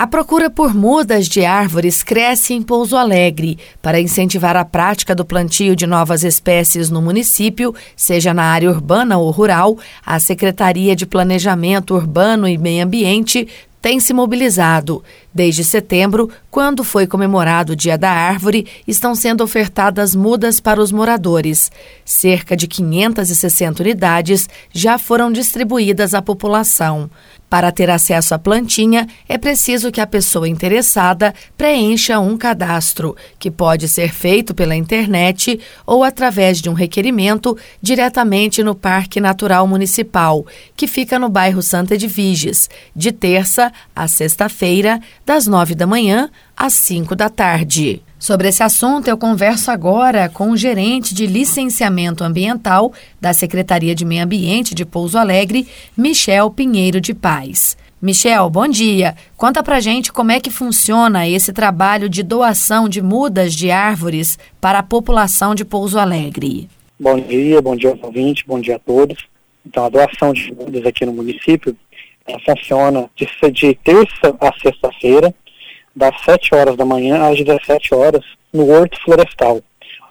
A procura por mudas de árvores cresce em Pouso Alegre. Para incentivar a prática do plantio de novas espécies no município, seja na área urbana ou rural, a Secretaria de Planejamento Urbano e Meio Ambiente tem se mobilizado. Desde setembro, quando foi comemorado o Dia da Árvore, estão sendo ofertadas mudas para os moradores. Cerca de 560 unidades já foram distribuídas à população. Para ter acesso à plantinha, é preciso que a pessoa interessada preencha um cadastro, que pode ser feito pela internet ou através de um requerimento diretamente no Parque Natural Municipal, que fica no bairro Santa Edviges, de terça a sexta-feira, das nove da manhã às cinco da tarde. Sobre esse assunto, eu converso agora com o gerente de licenciamento ambiental da Secretaria de Meio Ambiente de Pouso Alegre, Michel Pinheiro de Paz. Michel, bom dia. Conta pra gente como é que funciona esse trabalho de doação de mudas de árvores para a população de Pouso Alegre. Bom dia, bom dia aos ouvintes, bom dia a todos. Então, a doação de mudas aqui no município funciona de, de terça a sexta-feira, das 7 horas da manhã às 17 horas, no Horto Florestal,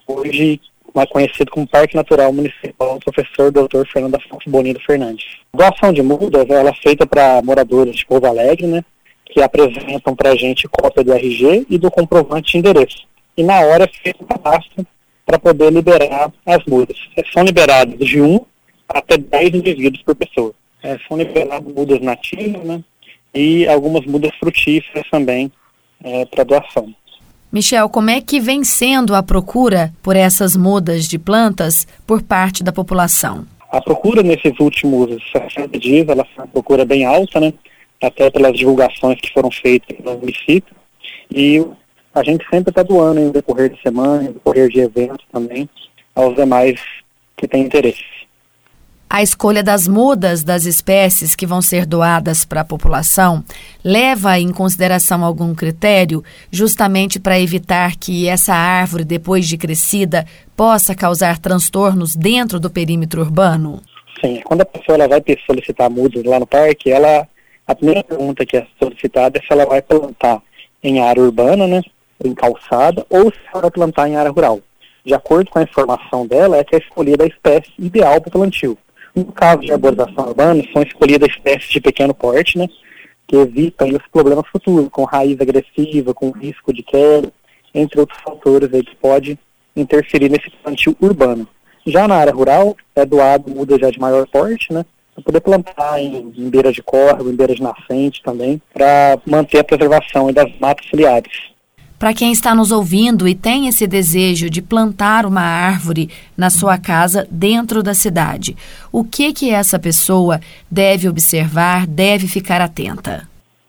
hoje mais conhecido como Parque Natural Municipal Professor Dr. Fernando Afonso Bonito Fernandes. A doação de mudas ela é feita para moradores de Pouso Alegre, né, que apresentam para a gente cópia do RG e do comprovante de endereço. E na hora é feito o cadastro para poder liberar as mudas. São liberados de 1 até 10 indivíduos por pessoa. É, são liberadas mudas nativas, né, e algumas mudas frutíferas também, é, para doação. Michel, como é que vem sendo a procura por essas mudas de plantas por parte da população? A procura nesses últimos 60 dias, ela foi uma procura bem alta, né? Até pelas divulgações que foram feitas no município. E a gente sempre está doando em decorrer de semana, em decorrer de eventos também, aos demais que têm interesse. A escolha das mudas das espécies que vão ser doadas para a população leva em consideração algum critério, justamente para evitar que essa árvore, depois de crescida, possa causar transtornos dentro do perímetro urbano? Sim, quando a pessoa ela vai solicitar mudas lá no parque, ela a primeira pergunta que é solicitada é se ela vai plantar em área urbana, né, em calçada, ou se ela vai plantar em área rural. De acordo com a informação dela, é que é escolhida a espécie ideal para o plantio. No caso de arborização urbana, são escolhidas espécies de pequeno porte, né, que evitam os problemas futuros, com raiz agressiva, com risco de queda, entre outros fatores aí que pode interferir nesse plantio urbano. Já na área rural, é doado muda já de maior porte, né, para poder plantar em, em beira de córrego, em beira de nascente também, para manter a preservação das matas ciliares. Para quem está nos ouvindo e tem esse desejo de plantar uma árvore na sua casa dentro da cidade, o que que essa pessoa deve observar, deve ficar atenta?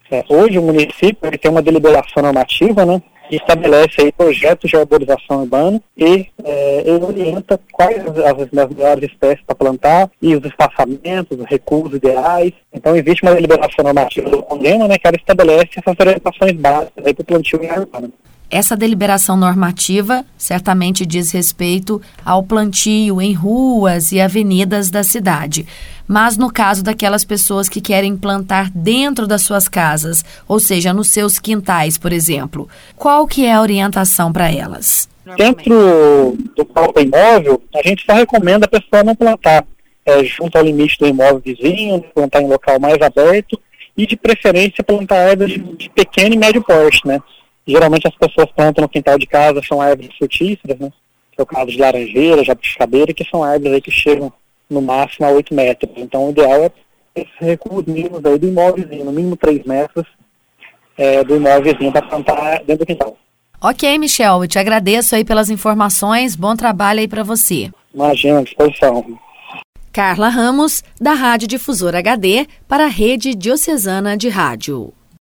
É, hoje o município ele tem uma deliberação normativa, né, que estabelece aí projetos de arborização urbana e é, orienta quais as, as melhores espécies para plantar e os espaçamentos, os recuos ideais. Então existe uma deliberação normativa do Condema, né, que ela estabelece essas orientações básicas para o plantio em. Essa deliberação normativa certamente diz respeito ao plantio em ruas e avenidas da cidade. Mas no caso daquelas pessoas que querem plantar dentro das suas casas, ou seja, nos seus quintais, por exemplo, qual que é a orientação para elas? Dentro do próprio imóvel, a gente só recomenda a pessoa não plantar é, junto ao limite do imóvel vizinho, plantar em local mais aberto e de preferência plantar árvores de pequeno e médio porte, né? Geralmente as pessoas plantam no quintal de casa, são árvores frutíferas, né? Que é o caso de laranjeira, jabuticabeira, que são árvores aí que chegam no máximo a 8 metros. Então o ideal é esses recuos mínimos aí do imóvelzinho, no mínimo 3 metros é, do imóvelzinho para plantar dentro do quintal. Ok, Michel, eu te agradeço aí pelas informações. Bom trabalho aí para você. Imagina, à disposição. Carla Ramos, da Rádio Difusora HD, para a Rede Diocesana de Rádio.